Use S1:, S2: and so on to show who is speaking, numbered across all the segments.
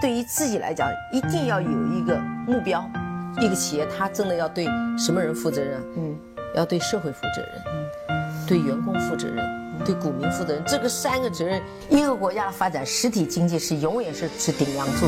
S1: 对于自己来讲，一定要有一个目标。一个企业，它真的要对什么人负责任？嗯，要对社会负责任，嗯，对员工负责任，对股民负责任。这个三个责任，一个国家的发展，实体经济是永远是是顶梁柱。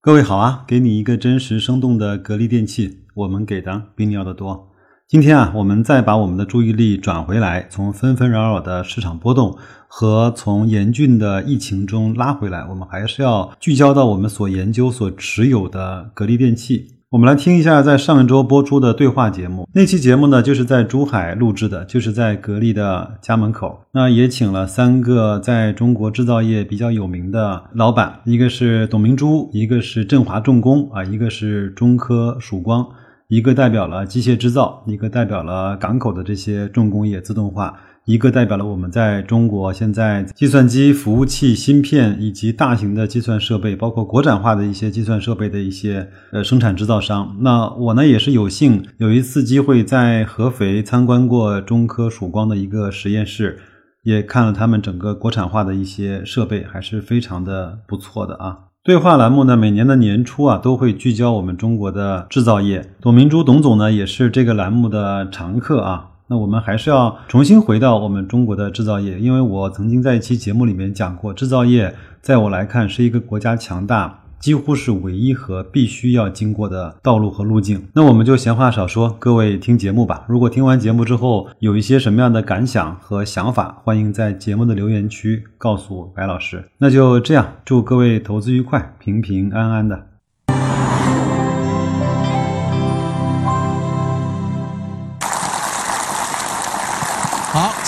S2: 各位好啊，给你一个真实生动的格力电器，我们给的比你要的多。今天啊，我们再把我们的注意力转回来，从纷纷扰扰的市场波动和从严峻的疫情中拉回来，我们还是要聚焦到我们所研究、所持有的格力电器。我们来听一下在上一周播出的对话节目。那期节目呢，就是在珠海录制的，就是在格力的家门口。那也请了三个在中国制造业比较有名的老板，一个是董明珠，一个是振华重工啊，一个是中科曙光。一个代表了机械制造，一个代表了港口的这些重工业自动化，一个代表了我们在中国现在计算机服务器芯片以及大型的计算设备，包括国产化的一些计算设备的一些呃生产制造商。那我呢也是有幸有一次机会在合肥参观过中科曙光的一个实验室，也看了他们整个国产化的一些设备，还是非常的不错的啊。对话栏目呢，每年的年初啊，都会聚焦我们中国的制造业。董明珠董总呢，也是这个栏目的常客啊。那我们还是要重新回到我们中国的制造业，因为我曾经在一期节目里面讲过，制造业在我来看是一个国家强大。几乎是唯一和必须要经过的道路和路径。那我们就闲话少说，各位听节目吧。如果听完节目之后有一些什么样的感想和想法，欢迎在节目的留言区告诉白老师。那就这样，祝各位投资愉快，平平安安的。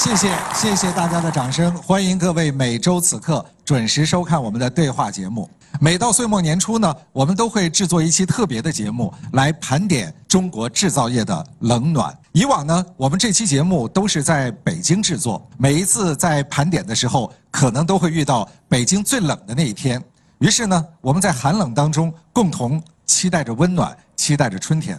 S3: 谢谢谢谢大家的掌声，欢迎各位每周此刻准时收看我们的对话节目。每到岁末年初呢，我们都会制作一期特别的节目来盘点中国制造业的冷暖。以往呢，我们这期节目都是在北京制作，每一次在盘点的时候，可能都会遇到北京最冷的那一天。于是呢，我们在寒冷当中共同期待着温暖，期待着春天。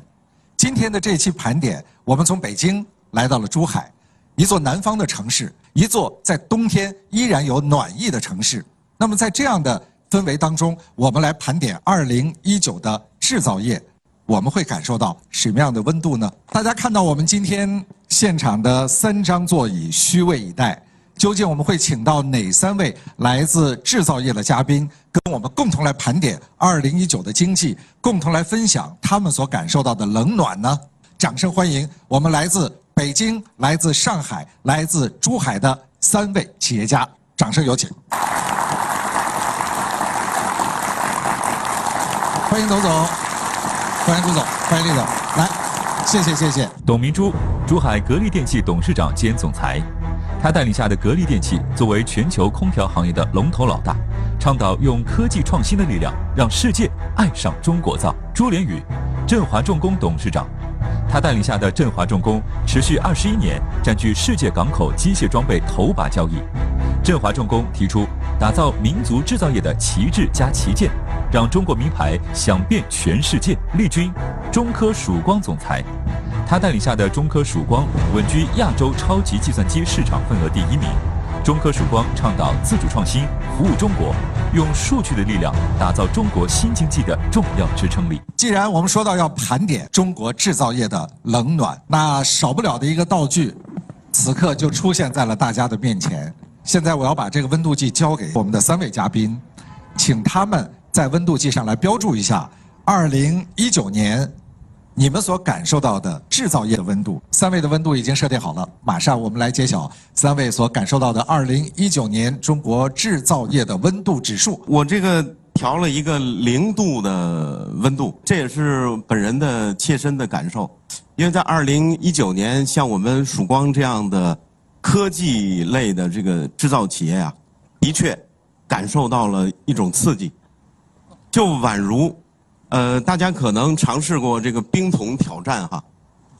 S3: 今天的这期盘点，我们从北京来到了珠海。一座南方的城市，一座在冬天依然有暖意的城市。那么在这样的氛围当中，我们来盘点2019的制造业，我们会感受到什么样的温度呢？大家看到我们今天现场的三张座椅虚位以待，究竟我们会请到哪三位来自制造业的嘉宾，跟我们共同来盘点2019的经济，共同来分享他们所感受到的冷暖呢？掌声欢迎我们来自。北京、来自上海、来自珠海的三位企业家，掌声有请！欢迎董总，欢迎朱总，欢迎李总，来，谢谢谢谢。
S4: 董明珠，珠海格力电器董事长兼总裁，他带领下的格力电器作为全球空调行业的龙头老大，倡导用科技创新的力量让世界爱上中国造。朱连宇，振华重工董事长。他带领下的振华重工持续二十一年，占据世界港口机械装备头把交椅。振华重工提出打造民族制造业的旗帜加旗舰，让中国名牌响遍全世界。力军，中科曙光总裁，他带领下的中科曙光稳居亚洲超级计算机市场份额第一名。中科曙光倡导自主创新，服务中国，用数据的力量打造中国新经济的重要支撑力。
S3: 既然我们说到要盘点中国制造业的冷暖，那少不了的一个道具，此刻就出现在了大家的面前。现在我要把这个温度计交给我们的三位嘉宾，请他们在温度计上来标注一下，二零一九年。你们所感受到的制造业的温度，三位的温度已经设定好了。马上我们来揭晓三位所感受到的二零一九年中国制造业的温度指数。
S5: 我这个调了一个零度的温度，这也是本人的切身的感受。因为在二零一九年，像我们曙光这样的科技类的这个制造企业啊，的确感受到了一种刺激，就宛如。呃，大家可能尝试过这个冰桶挑战哈，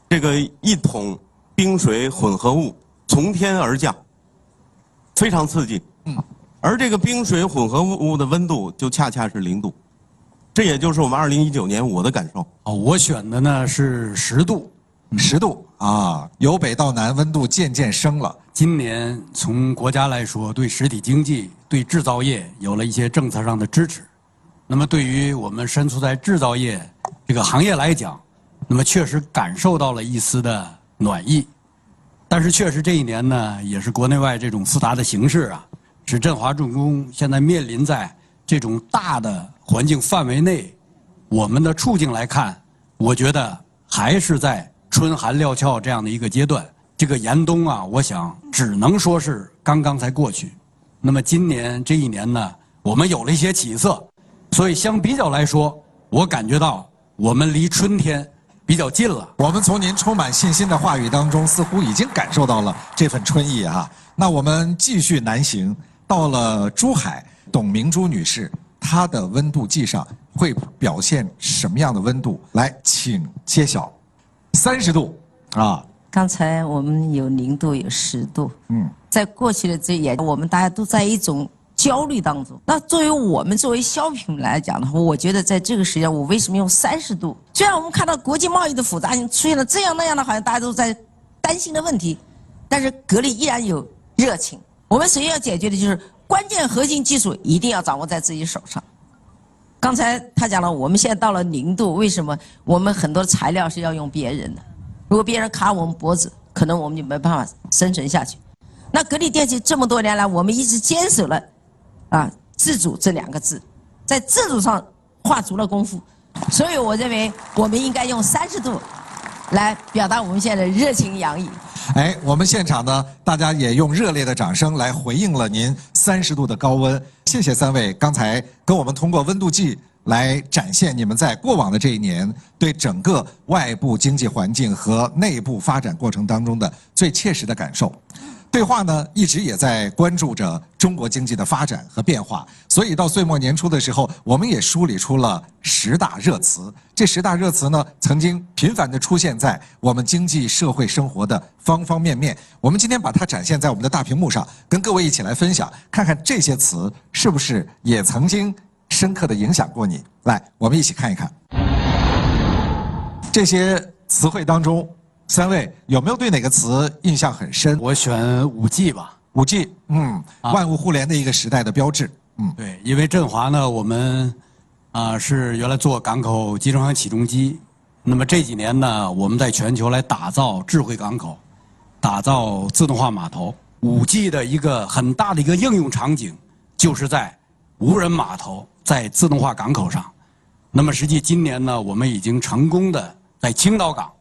S5: 这个一桶冰水混合物从天而降，非常刺激。嗯，而这个冰水混合物的温度就恰恰是零度，这也就是我们二零一九年我的感受。
S6: 哦，我选的呢是十度，
S3: 十度啊，由北到南温度渐渐升了。
S6: 今年从国家来说，对实体经济、对制造业有了一些政策上的支持。那么，对于我们身处在制造业这个行业来讲，那么确实感受到了一丝的暖意。但是，确实这一年呢，也是国内外这种复杂的形势啊，使振华重工现在面临在这种大的环境范围内，我们的处境来看，我觉得还是在春寒料峭这样的一个阶段。这个严冬啊，我想只能说是刚刚才过去。那么今年这一年呢，我们有了一些起色，所以相比较来说，我感觉到我们离春天。比较近了。
S3: 我们从您充满信心的话语当中，似乎已经感受到了这份春意啊。那我们继续南行，到了珠海，董明珠女士，她的温度计上会表现什么样的温度？来，请揭晓。三十度啊。
S1: 刚才我们有零度，有十度。嗯，在过去的这一年，我们大家都在一种。焦虑当中，那作为我们作为消费品来讲的话，我觉得在这个时间，我为什么用三十度？虽然我们看到国际贸易的复杂性出现了这样那样的，好像大家都在担心的问题，但是格力依然有热情。我们首先要解决的就是关键核心技术一定要掌握在自己手上。刚才他讲了，我们现在到了零度，为什么我们很多材料是要用别人的？如果别人卡我们脖子，可能我们就没办法生存下去。那格力电器这么多年来，我们一直坚守了。啊，自主这两个字，在自主上画足了功夫，所以我认为我们应该用三十度来表达我们现在的热情洋溢。
S3: 哎，我们现场呢，大家也用热烈的掌声来回应了您三十度的高温。谢谢三位，刚才跟我们通过温度计来展现你们在过往的这一年对整个外部经济环境和内部发展过程当中的最切实的感受。对话呢，一直也在关注着中国经济的发展和变化，所以到岁末年初的时候，我们也梳理出了十大热词。这十大热词呢，曾经频繁地出现在我们经济社会生活的方方面面。我们今天把它展现在我们的大屏幕上，跟各位一起来分享，看看这些词是不是也曾经深刻地影响过你。来，我们一起看一看这些词汇当中。三位有没有对哪个词印象很深？
S6: 我选五 G 吧。
S3: 五 G，嗯，万物互联的一个时代的标志。
S6: 嗯，对，因为振华呢，我们啊是原来做港口集装箱起重机，那么这几年呢，我们在全球来打造智慧港口，打造自动化码头。五 G 的一个很大的一个应用场景，就是在无人码头，在自动化港口上。那么实际今年呢，我们已经成功的在青岛港。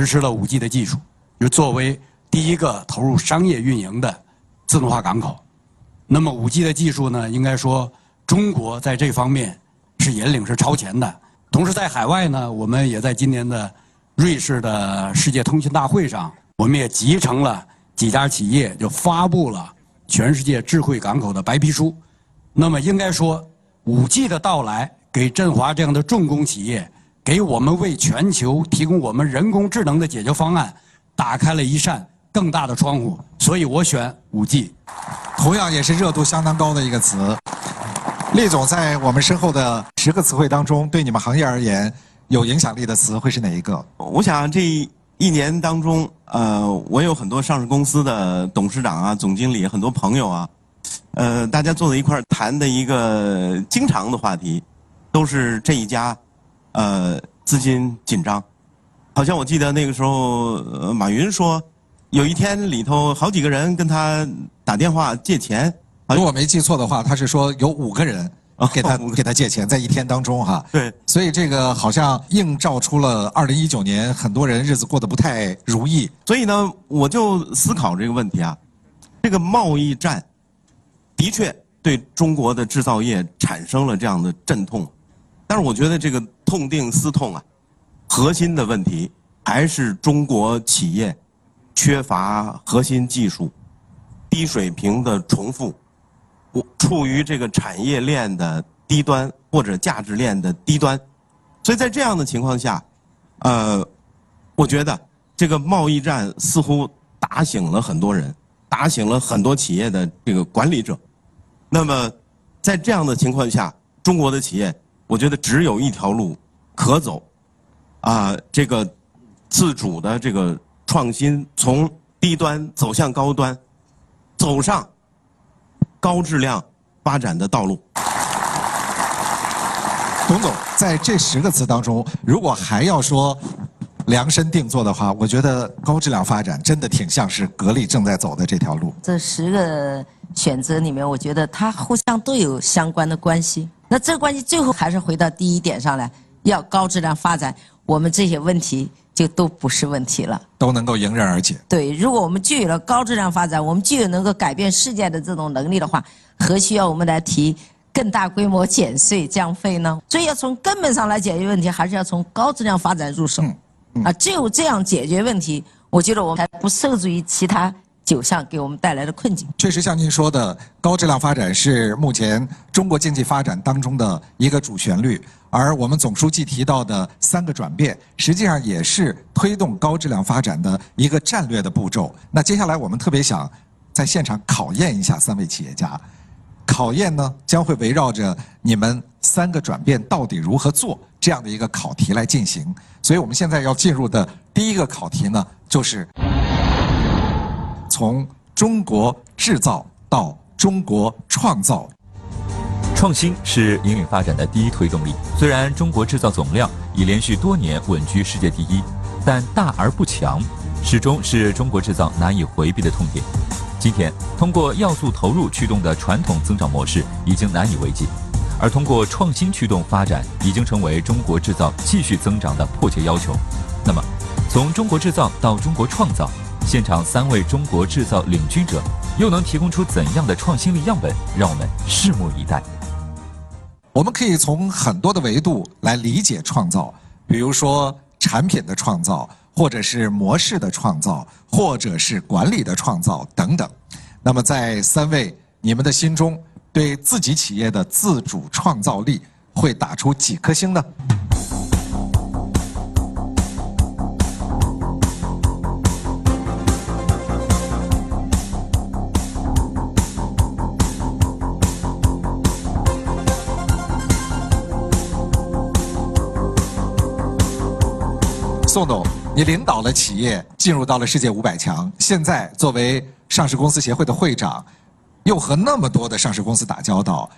S6: 实施了五 G 的技术，就作为第一个投入商业运营的自动化港口。那么五 G 的技术呢，应该说中国在这方面是引领是超前的。同时在海外呢，我们也在今年的瑞士的世界通信大会上，我们也集成了几家企业，就发布了全世界智慧港口的白皮书。那么应该说，五 G 的到来给振华这样的重工企业。给我们为全球提供我们人工智能的解决方案，打开了一扇更大的窗户。所以我选五 G，
S3: 同样也是热度相当高的一个词。厉总在我们身后的十个词汇当中，对你们行业而言有影响力的词会是哪一个？
S5: 我想这一年当中，呃，我有很多上市公司的董事长啊、总经理，很多朋友啊，呃，大家坐在一块儿谈的一个经常的话题，都是这一家。呃，资金紧张，好像我记得那个时候，马云说，有一天里头好几个人跟他打电话借钱。
S3: 如果我没记错的话，他是说有五个人给他给他借钱，在一天当中哈。
S5: 对。
S3: 所以这个好像映照出了二零一九年很多人日子过得不太如意。
S5: 所以呢，我就思考这个问题啊，这个贸易战的确对中国的制造业产生了这样的阵痛。但是我觉得这个痛定思痛啊，核心的问题还是中国企业缺乏核心技术、低水平的重复，我处于这个产业链的低端或者价值链的低端，所以在这样的情况下，呃，我觉得这个贸易战似乎打醒了很多人，打醒了很多企业的这个管理者。那么在这样的情况下，中国的企业。我觉得只有一条路可走，啊，这个自主的这个创新，从低端走向高端，走上高质量发展的道路。
S3: 董总，在这十个词当中，如果还要说量身定做的话，我觉得高质量发展真的挺像是格力正在走的这条路。
S1: 这十个选择里面，我觉得它互相都有相关的关系。那这个关系最后还是回到第一点上来，要高质量发展，我们这些问题就都不是问题了。
S3: 都能够迎刃而解。
S1: 对，如果我们具有了高质量发展，我们具有能够改变世界的这种能力的话，何需要我们来提更大规模减税降费呢？所以要从根本上来解决问题，还是要从高质量发展入手。啊，只有这样解决问题，我觉得我们才不受制于其他九项给我们带来的困境。
S3: 确实，像您说的，高质量发展是目前中国经济发展当中的一个主旋律，而我们总书记提到的三个转变，实际上也是推动高质量发展的一个战略的步骤。那接下来，我们特别想在现场考验一下三位企业家，考验呢将会围绕着你们三个转变到底如何做这样的一个考题来进行。所以我们现在要进入的第一个考题呢，就是从中国制造到中国创造。
S4: 创新是引领发展的第一推动力。虽然中国制造总量已连续多年稳居世界第一，但大而不强，始终是中国制造难以回避的痛点。今天，通过要素投入驱动的传统增长模式已经难以为继，而通过创新驱动发展已经成为中国制造继续增长的迫切要求。那么，从中国制造到中国创造，现场三位中国制造领军者又能提供出怎样的创新力样本？让我们拭目以待。
S3: 我们可以从很多的维度来理解创造，比如说产品的创造，或者是模式的创造，或者是管理的创造等等。那么，在三位你们的心中，对自己企业的自主创造力会打出几颗星呢？宋总，你领导了企业进入到了世界五百强，现在作为上市公司协会的会长，又和那么多的上市公司打交道，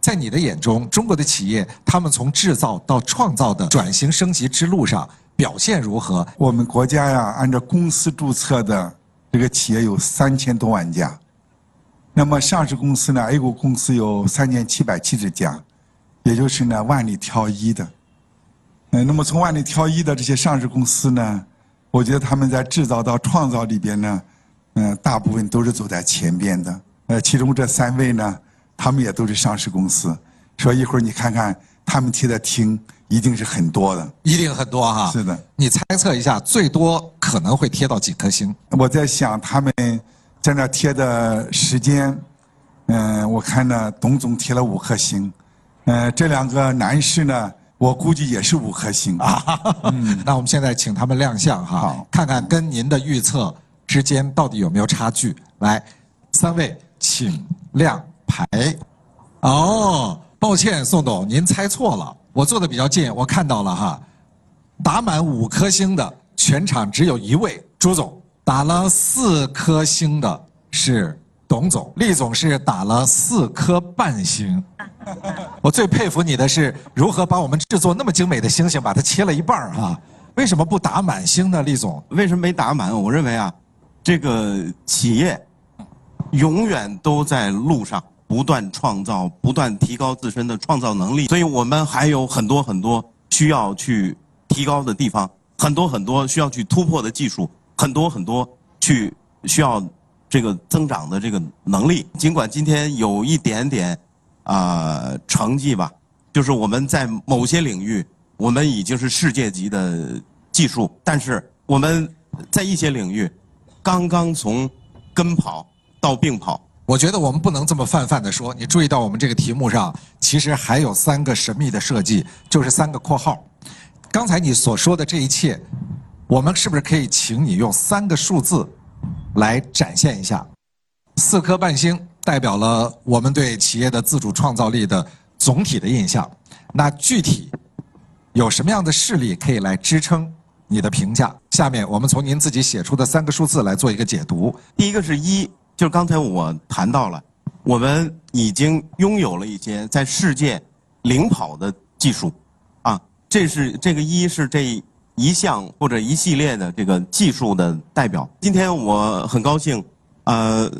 S3: 在你的眼中，中国的企业他们从制造到创造的转型升级之路上表现如何？
S7: 我们国家呀，按照公司注册的这个企业有三千多万家，那么上市公司呢，A 股公司有三千七百七十家，也就是呢万里挑一的。嗯，那么从万里挑一的这些上市公司呢，我觉得他们在制造到创造里边呢，嗯，大部分都是走在前边的。呃，其中这三位呢，他们也都是上市公司，说一会儿你看看他们贴的厅一定是很多的。
S3: 一定很多哈。
S7: 是的，
S3: 你猜测一下，最多可能会贴到几颗星？
S7: 我在想他们在那贴的时间，嗯，我看呢，董总贴了五颗星，嗯，这两个男士呢。我估计也是五颗星啊。
S3: 嗯，那我们现在请他们亮相哈，看看跟您的预测之间到底有没有差距。来，三位请亮牌。哦，抱歉，宋董，您猜错了，我坐的比较近，我看到了哈，打满五颗星的全场只有一位，朱总打了四颗星的是董总，厉总是打了四颗半星。我最佩服你的是如何把我们制作那么精美的星星，把它切了一半儿啊？为什么不打满星呢，厉总？
S5: 为什么没打满？我认为啊，这个企业永远都在路上，不断创造，不断提高自身的创造能力。所以我们还有很多很多需要去提高的地方，很多很多需要去突破的技术，很多很多去需要这个增长的这个能力。尽管今天有一点点啊、成绩吧，就是我们在某些领域，我们已经是世界级的技术，但是我们在一些领域，刚刚从跟跑到并跑。
S3: 我觉得我们不能这么泛泛的说。你注意到我们这个题目上，其实还有三个神秘的设计，就是三个括号。刚才你所说的这一切，我们是不是可以请你用三个数字来展现一下？四颗半星代表了我们对企业的自主创造力的总体的印象。那具体有什么样的事例可以来支撑你的评价。下面我们从您自己写出的三个数字来做一个解读。
S5: 第一个是一，就是刚才我谈到了，我们已经拥有了一些在世界领跑的技术，啊，这是这个一是这一项或者一系列的这个技术的代表。今天我很高兴，呃，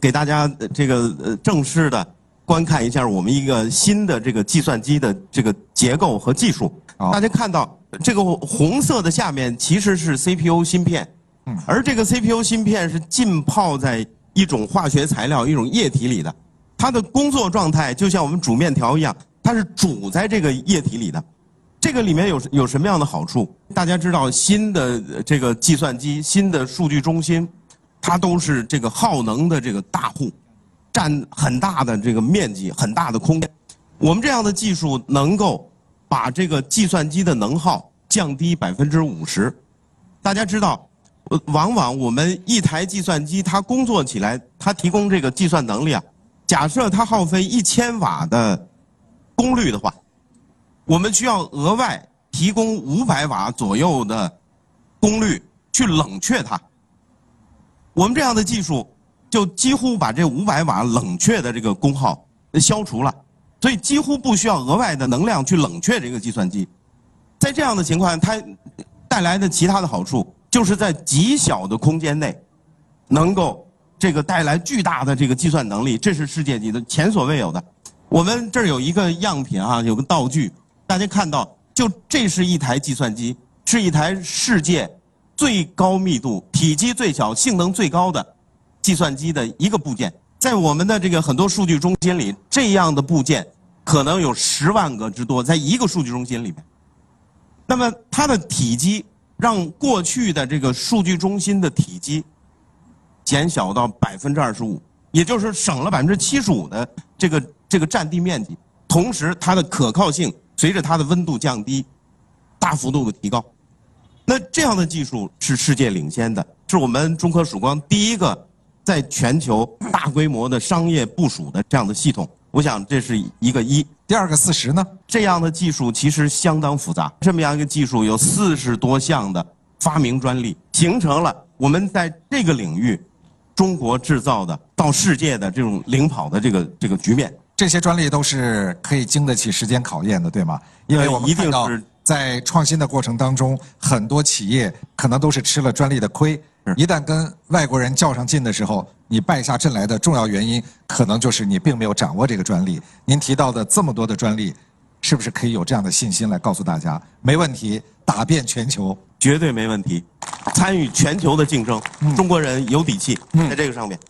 S5: 给大家这个呃正式的观看一下我们一个新的这个计算机的这个结构和技术。大家看到这个红色的下面其实是 CPU 芯片，而这个 CPU 芯片是浸泡在一种化学材料、一种液体里的，它的工作状态就像我们煮面条一样，它是煮在这个液体里的。这个里面有有什么样的好处？大家知道，新的这个计算机、新的数据中心，它都是这个耗能的这个大户，占很大的这个面积、很大的空间。我们这样的技术能够把这个计算机的能耗降低百分之五十。大家知道，往往我们一台计算机它工作起来，它提供这个计算能力啊，假设它耗费一千瓦的功率的话，我们需要额外提供五百瓦左右的功率去冷却它。我们这样的技术就几乎把这五百瓦冷却的这个功耗消除了，所以几乎不需要额外的能量去冷却这个计算机。在这样的情况，它带来的其他的好处，就是在极小的空间内，能够这个带来巨大的这个计算能力，这是世界级的前所未有的。我们这儿有一个样品啊，有个道具，大家看到，就这是一台计算机，是一台世界最高密度、体积最小、性能最高的计算机的一个部件。在我们的这个很多数据中心里，这样的部件可能有十万个之多，在一个数据中心里面。那么它的体积让过去的这个数据中心的体积减小到百分之二十五，也就是省了百分之七十五的这个这个占地面积，同时它的可靠性随着它的温度降低，大幅度的提高。那这样的技术是世界领先的，是我们中科曙光第一个在全球大规模的商业部署的这样的系统。我想这是一个一。
S3: 第二个四十呢？
S5: 这样的技术其实相当复杂，这么样一个技术有四十多项的发明专利，形成了我们在这个领域中国制造的到世界的这种领跑的这个这个局面。
S3: 这些专利都是可以经得起时间考验的，对吗？因为我们
S5: 呃一定
S3: 看到
S5: 是
S3: 在创新的过程当中，很多企业可能都是吃了专利的亏。一旦跟外国人较上劲的时候，你败下阵来的重要原因，可能就是你并没有掌握这个专利。您提到的这么多的专利，是不是可以有这样的信心来告诉大家，没问题，打遍全球？
S5: 绝对没问题，参与全球的竞争，中国人有底气，在这个上面。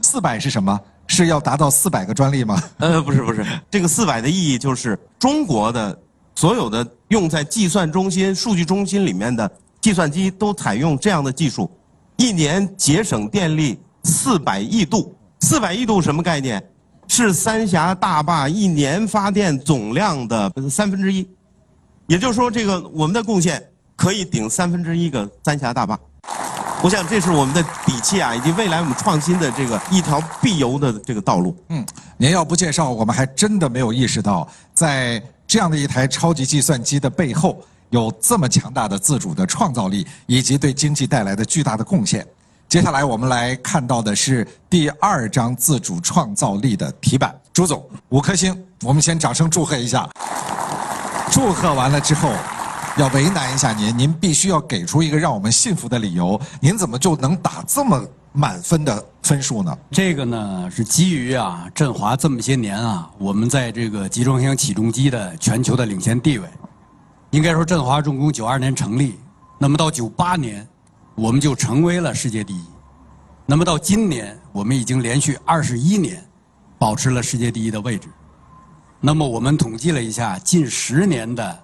S3: 四百是什么？是要达到四百个专利吗？
S5: 呃，不是不是，这个四百的意义就是中国的所有的用在计算中心、数据中心里面的计算机都采用这样的技术，一年节省电力四百亿度。四百亿度什么概念？是三峡大坝一年发电总量的三分之一，也就是说，这个我们的贡献可以顶三分之一个三峡大坝。我想这是我们的底气啊，以及未来我们创新的这个一条必由的这个道路。
S3: 嗯，您要不介绍，我们还真的没有意识到，在这样的一台超级计算机的背后，有这么强大的自主的创造力，以及对经济带来的巨大的贡献。接下来我们来看到的是第二张自主创造力的题板。朱总，五颗星，我们先掌声祝贺一下。祝贺完了之后，要为难一下您，您必须要给出一个让我们信服的理由。您怎么就能打这么满分的分数呢？
S6: 这个呢是基于啊振华这么些年啊，我们在这个集装箱起重机的全球的领先地位。应该说振华重工九二年成立，那么到九八年，我们就成为了世界第一。那么到今年，我们已经连续二十一年保持了世界第一的位置。那么我们统计了一下，近十年的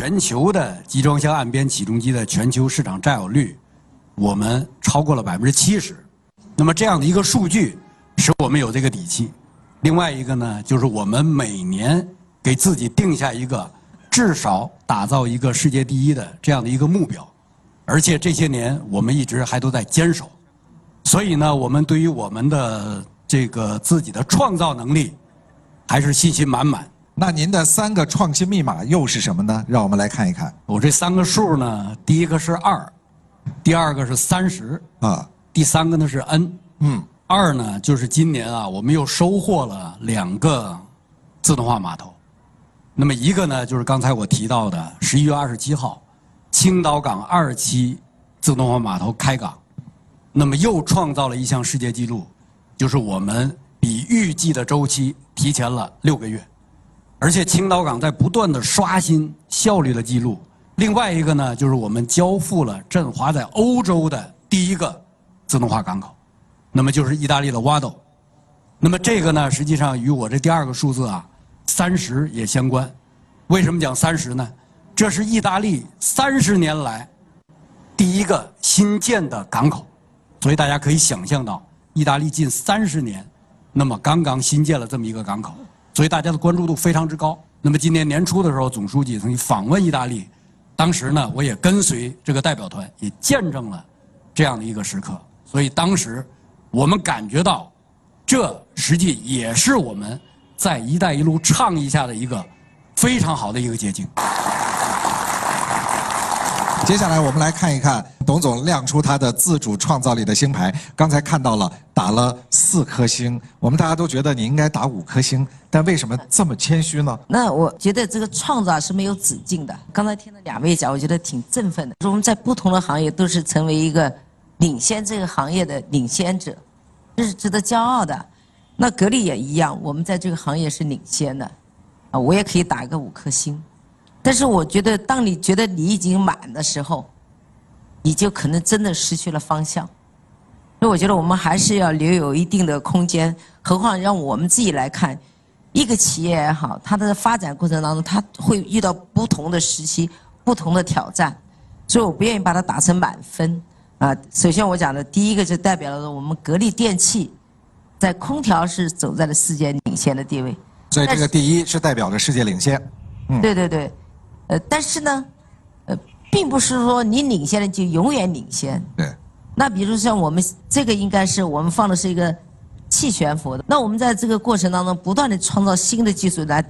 S6: 全球的集装箱岸边起重机的全球市场占有率，我们超过了百分之七十。那么这样的一个数据，使我们有这个底气。另外一个呢，就是我们每年给自己定下一个至少打造一个世界第一的这样的一个目标，而且这些年我们一直还都在坚守。所以呢，我们对于我们的这个自己的创造能力，还是信心满满。
S3: 那您的三个创新密码又是什么呢？让我们来看一看
S6: 我这三个数呢，第一个是二，第二个是三十，
S3: 啊。
S6: 第三个呢是 n。
S3: 嗯，
S6: 二呢就是今年啊，我们又收获了两个自动化码头。那么一个呢就是刚才我提到的十一月二十七号，青岛港二期自动化码头开港，那么又创造了一项世界纪录，就是我们比预计的周期提前了六个月，而且青岛港在不断的刷新效率的记录。另外一个呢，就是我们交付了振华在欧洲的第一个自动化港口，那么就是意大利的瓦斗。那么这个呢，实际上与我这第二个数字啊，三十也相关。为什么讲三十呢？这是意大利三十年来第一个新建的港口，所以大家可以想象到，意大利近三十年，那么刚刚新建了这么一个港口，所以大家的关注度非常之高。那么今年年初的时候，总书记曾经访问意大利，当时呢，我也跟随这个代表团，也见证了这样的一个时刻。所以当时我们感觉到，这实际也是我们在“一带一路”倡议下的一个非常好的一个捷径。
S3: 接下来我们来看一看董总亮出他的自主创造力的星牌。刚才看到了打了四颗星，我们大家都觉得你应该打五颗星，但为什么这么谦虚呢？
S1: 那我觉得这个创造是没有止境的。刚才听了两位讲，我觉得挺振奋的。说我们在不同的行业都是成为一个领先这个行业的领先者，这是值得骄傲的。那格力也一样，我们在这个行业是领先的，啊，我也可以打一个五颗星。但是我觉得，当你觉得你已经满的时候，你就可能真的失去了方向。所以我觉得我们还是要留有一定的空间。何况让我们自己来看，一个企业也好，它的发展过程当中，它会遇到不同的时期、不同的挑战。所以我不愿意把它打成满分。啊，首先我讲的第一个就代表了我们格力电器在空调是走在了世界领先的地位。
S3: 所以这个第一是代表着世界领先。
S1: 嗯对对对。呃，但是呢，呃，并不是说你领先了就永远领先。
S3: 对。
S1: 那比如像我们这个，应该是我们放的是一个气悬浮的。那我们在这个过程当中，不断的创造新的技术来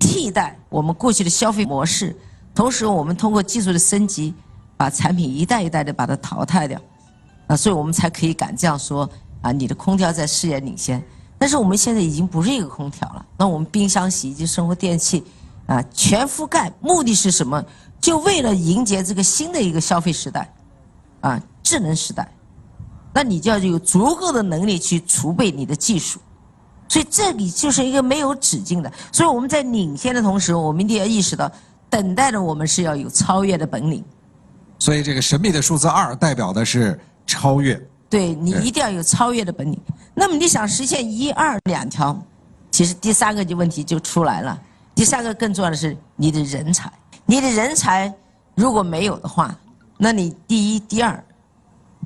S1: 替代我们过去的消费模式，同时我们通过技术的升级，把产品一代一代的把它淘汰掉。啊，所以我们才可以敢这样说啊，你的空调在世界领先。但是我们现在已经不是一个空调了，那我们冰箱、洗衣机、生活电器。啊，全覆盖，目的是什么？就为了迎接这个新的一个消费时代，啊，智能时代。那你就要有足够的能力去储备你的技术，所以这里就是一个没有止境的。所以我们在领先的同时，我们一定要意识到，等待着我们是要有超越的本领。
S3: 所以这个神秘的数字二代表的是超越。
S1: 对你一定要有超越的本领。那么你想实现一二两条，其实第三个就问题就出来了。第三个更重要的是你的人才，你的人才如果没有的话，那你第一、第二，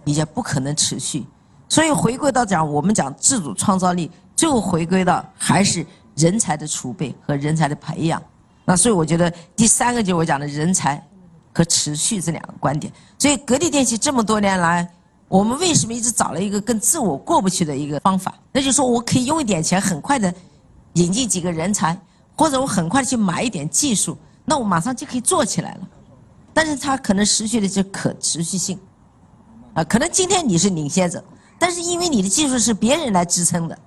S1: 你就不可能持续。所以回归到讲，我们讲自主创造力，最后回归到还是人才的储备和人才的培养。那所以我觉得第三个就是我讲的人才和持续这两个观点。所以格力电器这么多年来，我们为什么一直找了一个跟自我过不去的一个方法？那就是说我可以用一点钱，很快的引进几个人才。或者我很快去买一点技术，那我马上就可以做起来了。但是它可能失去的是可持续性，啊，可能今天你是领先者，但是因为你的技术是别人来支撑的，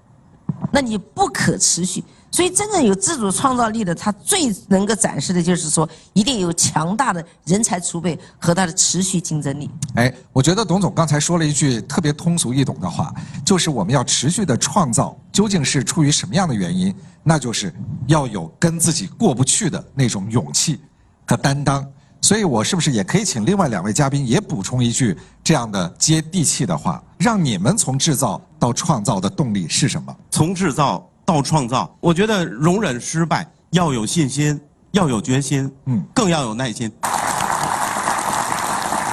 S1: 那你不可持续。所以真正有自主创造力的，他最能够展示的就是说，一定有强大的人才储备和他的持续竞争力。
S3: 哎，我觉得董总刚才说了一句特别通俗易懂的话，就是我们要持续的创造，究竟是出于什么样的原因？那就是要有跟自己过不去的那种勇气和担当，所以我是不是也可以请另外两位嘉宾也补充一句这样的接地气的话？让你们从制造到创造的动力是什么？
S5: 从制造到创造，我觉得容忍失败，要有信心，要有决心，嗯，更要有耐心。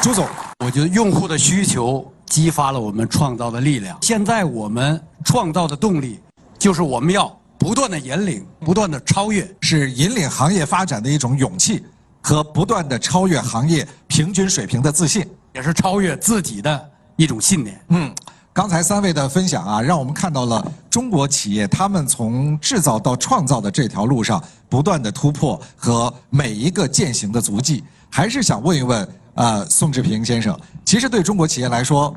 S3: 朱总，
S6: 我觉得用户的需求激发了我们创造的力量。现在我们创造的动力就是我们要。不断的引领，不断的超越，
S3: 是引领行业发展的一种勇气和不断的超越行业平均水平的自信，
S6: 也是超越自己的一种信念。
S3: 嗯，刚才三位的分享啊，让我们看到了中国企业他们从制造到创造的这条路上不断的突破和每一个践行的足迹。还是想问一问，呃，宋志平先生，其实对中国企业来说，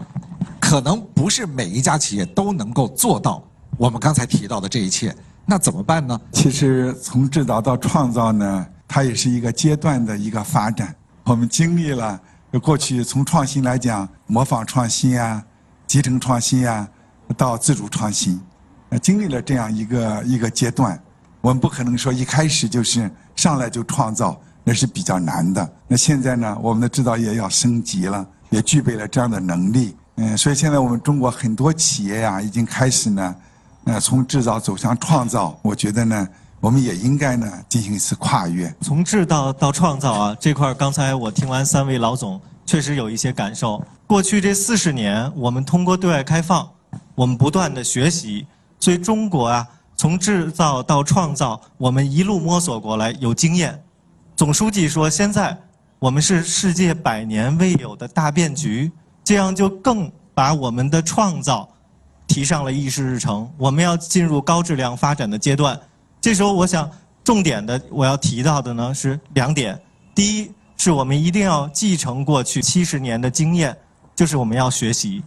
S3: 可能不是每一家企业都能够做到我们刚才提到的这一切，那怎么办呢？
S7: 其实从制造到创造呢，它也是一个阶段的一个发展。我们经历了过去从创新来讲，模仿创新啊。集成创新啊，到自主创新，呃，经历了这样一个一个阶段，我们不可能说一开始就是上来就创造，那是比较难的。那现在呢，我们的制造业要升级了，也具备了这样的能力，嗯，所以现在我们中国很多企业呀，已经开始呢，呃，从制造走向创造。我觉得呢，我们也应该呢进行一次跨越。
S8: 从制造到创造啊，这块刚才我听完三位老总。确实有一些感受。过去这四十年，我们通过对外开放，我们不断的学习，所以中国啊，从制造到创造，我们一路摸索过来，有经验。总书记说，现在我们是世界百年未有的大变局，这样就更把我们的创造提上了议事日程。我们要进入高质量发展的阶段。这时候，我想重点的我要提到的呢是两点：第一。是我们一定要继承过去七十年的经验，就是我们要学习。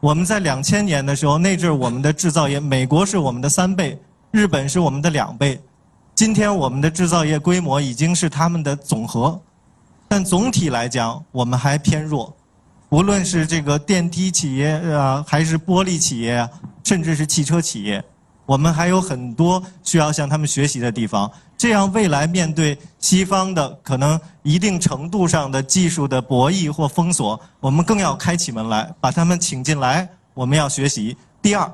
S8: 我们在两千年的时候，那阵我们的制造业，美国是我们的三倍，日本是我们的两倍。今天我们的制造业规模已经是他们的总和，但总体来讲，我们还偏弱。无论是这个电梯企业啊，还是玻璃企业，甚至是汽车企业。我们还有很多需要向他们学习的地方，这样未来面对西方的可能一定程度上的技术的博弈或封锁，我们更要开起门来，把他们请进来。我们要学习。第二，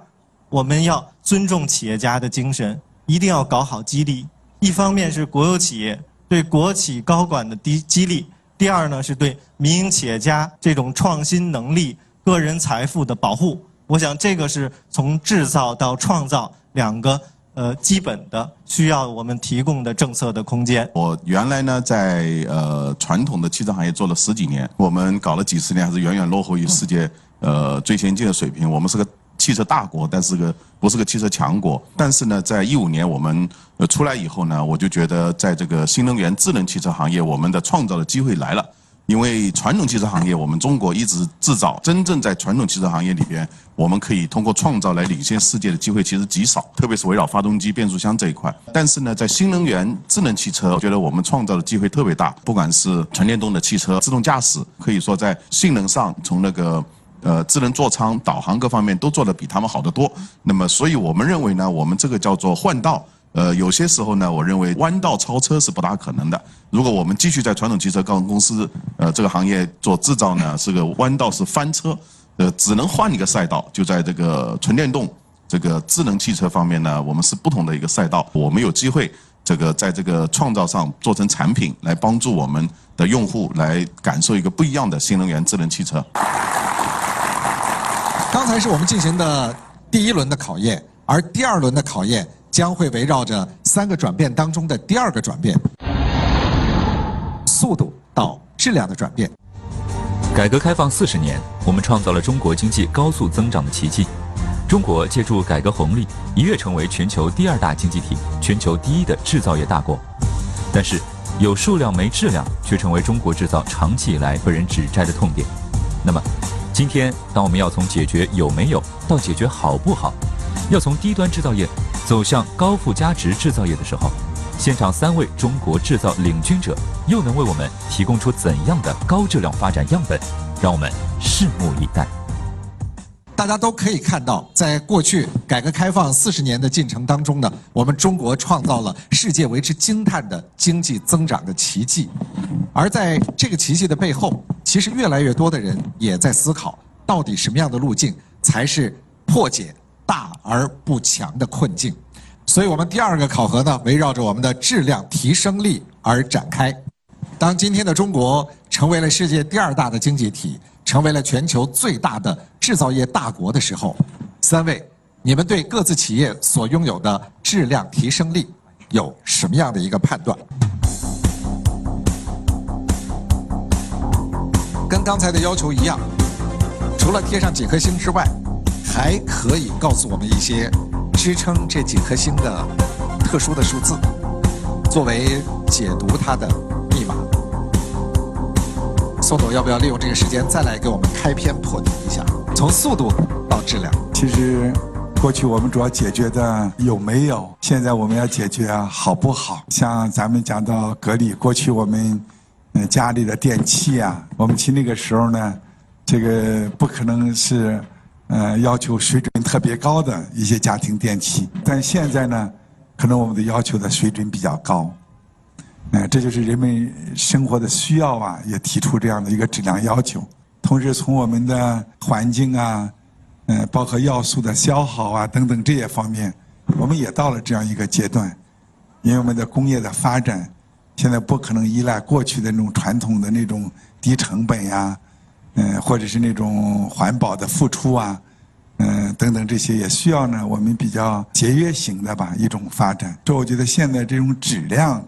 S8: 我们要尊重企业家的精神，一定要搞好激励。一方面是国有企业对国企高管的激激励，第二呢是对民营企业家这种创新能力、个人财富的保护。我想这个是从制造到创造。两个呃基本的需要我们提供的政策的空间。
S9: 我原来呢在呃传统的汽车行业做了十几年，我们搞了几十年还是远远落后于世界呃最先进的水平。我们是个汽车大国，但是个不是个汽车强国。但是呢，在一五年我们呃出来以后呢，我就觉得在这个新能源智能汽车行业，我们的创造的机会来了。因为传统汽车行业，我们中国一直制造，真正在传统汽车行业里边，我们可以通过创造来领先世界的机会其实极少，特别是围绕发动机、变速箱这一块。但是呢，在新能源智能汽车，我觉得我们创造的机会特别大。不管是纯电动的汽车、自动驾驶，可以说在性能上，从那个呃智能座舱、导航各方面都做得比他们好得多。那么，所以我们认为呢，我们这个叫做换道。呃，有些时候呢，我认为弯道超车是不大可能的。如果我们继续在传统汽车公公司呃这个行业做制造呢，是个弯道是翻车，呃，只能换一个赛道。就在这个纯电动这个智能汽车方面呢，我们是不同的一个赛道。我们有机会这个在这个创造上做成产品，来帮助我们的用户来感受一个不一样的新能源智能汽车。
S3: 刚才是我们进行的第一轮的考验，而第二轮的考验。将会围绕着三个转变当中的第二个转变——速度到质量的转变。
S4: 改革开放四十年，我们创造了中国经济高速增长的奇迹。中国借助改革红利，一跃成为全球第二大经济体、全球第一的制造业大国。但是，有数量没质量，却成为中国制造长期以来被人指摘的痛点。那么，今天当我们要从解决有没有到解决好不好，要从低端制造业。走向高附加值制造业的时候，现场三位中国制造领军者又能为我们提供出怎样的高质量发展样本？让我们拭目以待。
S3: 大家都可以看到，在过去改革开放四十年的进程当中呢，我们中国创造了世界为之惊叹的经济增长的奇迹。而在这个奇迹的背后，其实越来越多的人也在思考，到底什么样的路径才是破解？大而不强的困境，所以我们第二个考核呢，围绕着我们的质量提升力而展开。当今天的中国成为了世界第二大的经济体，成为了全球最大的制造业大国的时候，三位，你们对各自企业所拥有的质量提升力有什么样的一个判断？跟刚才的要求一样，除了贴上几颗星之外。还可以告诉我们一些支撑这几颗星的特殊的数字，作为解读它的密码。宋总要不要利用这个时间再来给我们开篇破题一下？从速度到质量，
S7: 其实过去我们主要解决的有没有，现在我们要解决好不好。像咱们讲到格力，过去我们家里的电器啊，我们去那个时候呢，这个不可能是呃要求水准特别高的一些家庭电器，但现在呢，可能我们的要求的水准比较高。嗯，这就是人们生活的需要啊，也提出这样的一个质量要求。同时，从我们的环境啊，呃，包括要素的消耗啊等等这些方面，我们也到了这样一个阶段。因为我们的工业的发展，现在不可能依赖过去的那种传统的那种低成本呀，嗯，或者是那种环保的付出啊，嗯，等等这些，也需要呢我们比较节约型的吧一种发展。这我觉得现在这种质量。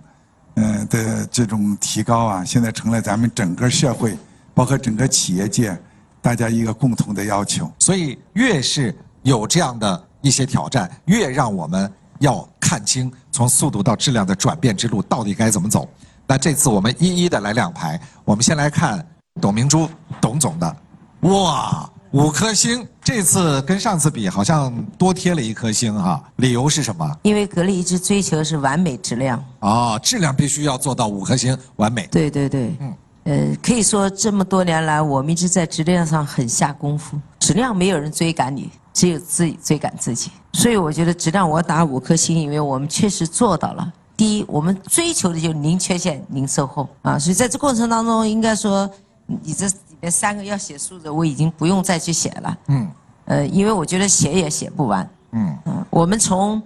S7: 嗯的这种提高啊，现在成了咱们整个社会，包括整个企业界，大家一个共同的要求。
S3: 所以越是有这样的一些挑战，越让我们要看清从速度到质量的转变之路到底该怎么走。那这次我们一一的来两排，我们先来看董明珠董总的，哇，五颗星，这次跟上次比好像多贴了一颗星哈，理由是什么？
S1: 因为格力一直追求是完美质量。
S3: 哦，质量必须要做到五颗星完美。
S1: 对对对，嗯，呃，可以说这么多年来，我们一直在质量上很下功夫。质量没有人追赶你，只有自己追赶自己。所以我觉得质量我打五颗星，因为我们确实做到了。第一，我们追求的就是零缺陷、零售后啊，所以在这过程当中，应该说你这里面三个要写数字，我已经不用再去写了。嗯，呃，因为我觉得写也写不完。嗯嗯，我们从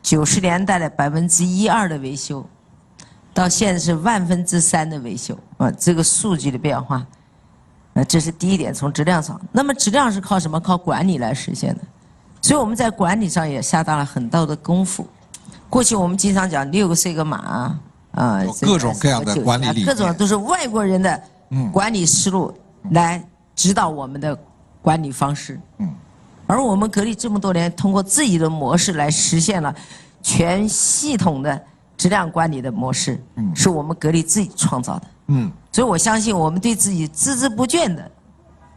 S1: 九十年代的百分之一二的维修，到现在是万分之三的维修啊，这个数据的变化，呃，这是第一点，从质量上。那么质量是靠什么？靠管理来实现的。所以我们在管理上也下大了很大的功夫。过去我们经常讲六个是一个码啊，
S3: 各种各样的管理理念，
S1: 各种都是外国人的管理思路来指导我们的管理方式。嗯，而我们格力这么多年通过自己的模式来实现了全系统的质量管理的模式，嗯，是我们格力自己创造的。嗯，所以我相信我们对自己孜孜不倦的，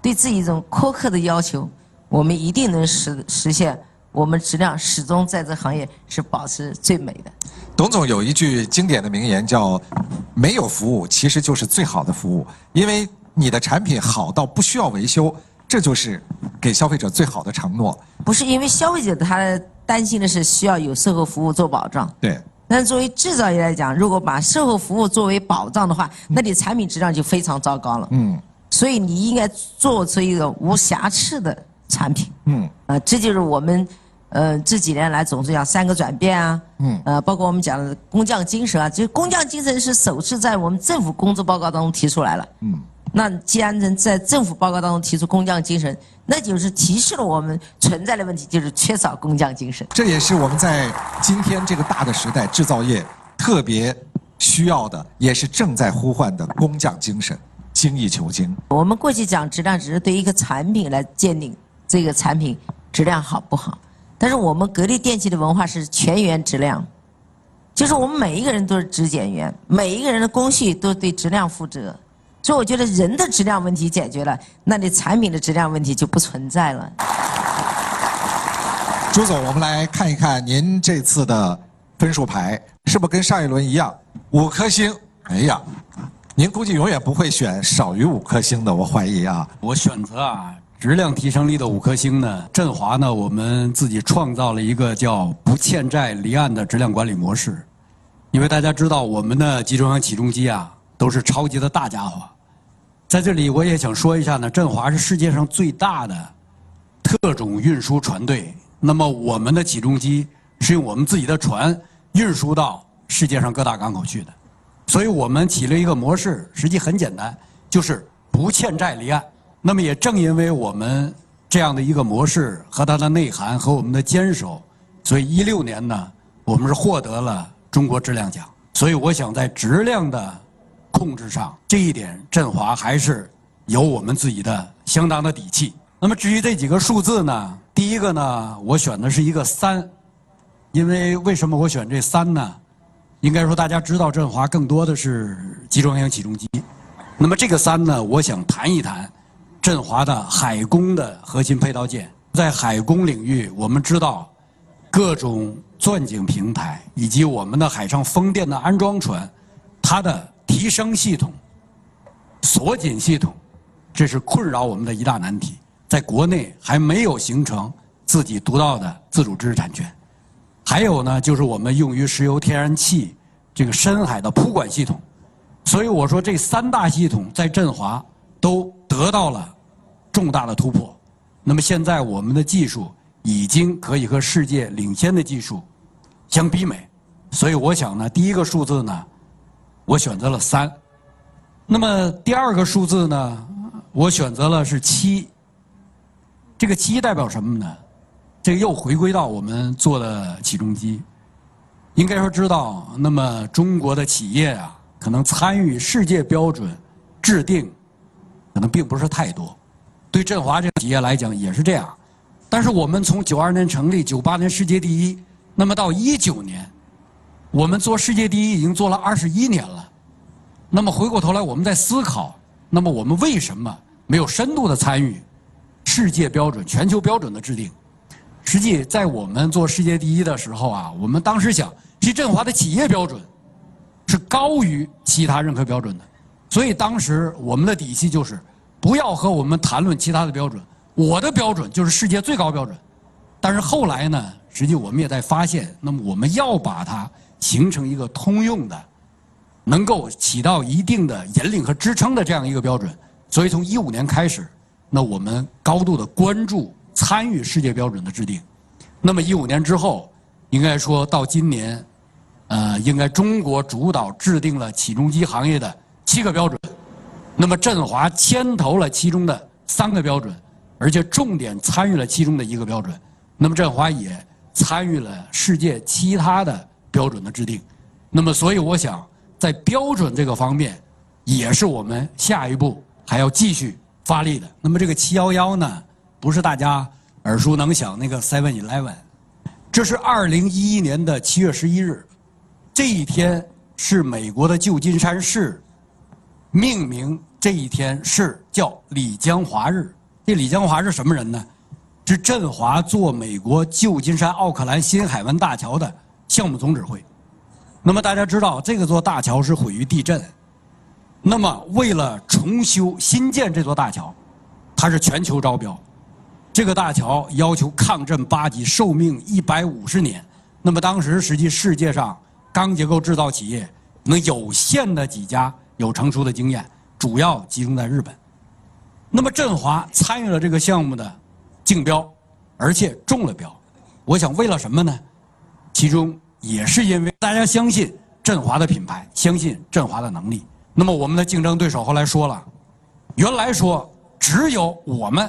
S1: 对自己一种苛刻的要求，我们一定能实实现。我们质量始终在这行业是保持最美的。
S3: 董总有一句经典的名言，叫“没有服务其实就是最好的服务”，因为你的产品好到不需要维修，这就是给消费者最好的承诺。
S1: 不是因为消费者他担心的是需要有售后服务做保障。
S3: 对。
S1: 但作为制造业来讲，如果把售后服务作为保障的话，那你产品质量就非常糟糕了。嗯。所以你应该做出一个无瑕疵的产品。嗯。啊，这就是我们。呃，这几年来总是讲三个转变啊，嗯，呃，包括我们讲的工匠精神啊，就工匠精神是首次在我们政府工作报告当中提出来了，嗯，那既然能在政府报告当中提出工匠精神，那就是提示了我们存在的问题，就是缺少工匠精神。
S3: 这也是我们在今天这个大的时代，制造业特别需要的，也是正在呼唤的工匠精神，精益求精。
S1: 我们过去讲质量，只是对一个产品来鉴定这个产品质量好不好。但是我们格力电器的文化是全员质量，就是我们每一个人都是质检员，每一个人的工序都对质量负责，所以我觉得人的质量问题解决了，那你产品的质量问题就不存在了。
S3: 朱总，我们来看一看您这次的分数牌，是不是跟上一轮一样，五颗星？哎呀，您估计永远不会选少于五颗星的，我怀疑啊。
S6: 我选择啊。质量提升力的五颗星呢？振华呢？我们自己创造了一个叫“不欠债离岸”的质量管理模式。因为大家知道，我们的集装箱起重机啊，都是超级的大家伙。在这里，我也想说一下呢，振华是世界上最大的特种运输船队。那么，我们的起重机是用我们自己的船运输到世界上各大港口去的。所以我们起了一个模式，实际很简单，就是不欠债离岸。那么也正因为我们这样的一个模式和它的内涵和我们的坚守，所以一六年呢，我们是获得了中国质量奖。所以我想在质量的控制上，这一点振华还是有我们自己的相当的底气。那么至于这几个数字呢？第一个呢，我选的是一个三，因为为什么我选这三呢？应该说大家知道振华更多的是集装箱起重机，那么这个三呢，我想谈一谈振华的海工的核心配套件。在海工领域，我们知道各种钻井平台以及我们的海上风电的安装船，它的提升系统、锁紧系统，这是困扰我们的一大难题。在国内还没有形成自己独到的自主知识产权。还有呢，就是我们用于石油天然气这个深海的铺管系统。所以我说，这三大系统在振华都得到了重大的突破。那么现在我们的技术已经可以和世界领先的技术相媲美，所以我想呢，第一个数字呢，我选择了三。那么第二个数字呢，我选择了是七。这个七代表什么呢？这又回归到我们做的起重机，应该说知道，那么中国的企业啊，可能参与世界标准制定，可能并不是太多。对振华这个企业来讲也是这样，但是我们从九二年成立，九八年世界第一，那么到一九年，我们做世界第一已经做了二十一年了。那么回过头来，我们在思考，那么我们为什么没有深度的参与世界标准、全球标准的制定？实际在我们做世界第一的时候啊，我们当时想，其实振华的企业标准是高于其他任何标准的，所以当时我们的底气就是。不要和我们谈论其他的标准，我的标准就是世界最高标准。但是后来呢，实际我们也在发现，那么我们要把它形成一个通用的，能够起到一定的引领和支撑的这样一个标准。所以从一五年开始，那我们高度的关注参与世界标准的制定。那么一五年之后，应该说到今年，呃，应该中国主导制定了起重机行业的七个标准。那么振华牵头了其中的三个标准，而且重点参与了其中的一个标准。那么振华也参与了世界其他的标准的制定。那么所以我想，在标准这个方面，也是我们下一步还要继续发力的。那么这个七幺幺呢，不是大家耳熟能详那个 Seven Eleven，这是二零一一年的七月十一日，这一天是美国的旧金山市命名。这一天是叫李江华日。这李江华是什么人呢？是振华做美国旧金山奥克兰新海湾大桥的项目总指挥。那么大家知道，这个座大桥是毁于地震。那么为了重修新建这座大桥，它是全球招标。这个大桥要求抗震八级，寿命一百五十年。那么当时实际世界上钢结构制造企业，能有限的几家有成熟的经验。主要集中在日本，那么振华参与了这个项目的竞标，而且中了标。我想为了什么呢？其中也是因为大家相信振华的品牌，相信振华的能力。那么我们的竞争对手后来说了，原来说只有我们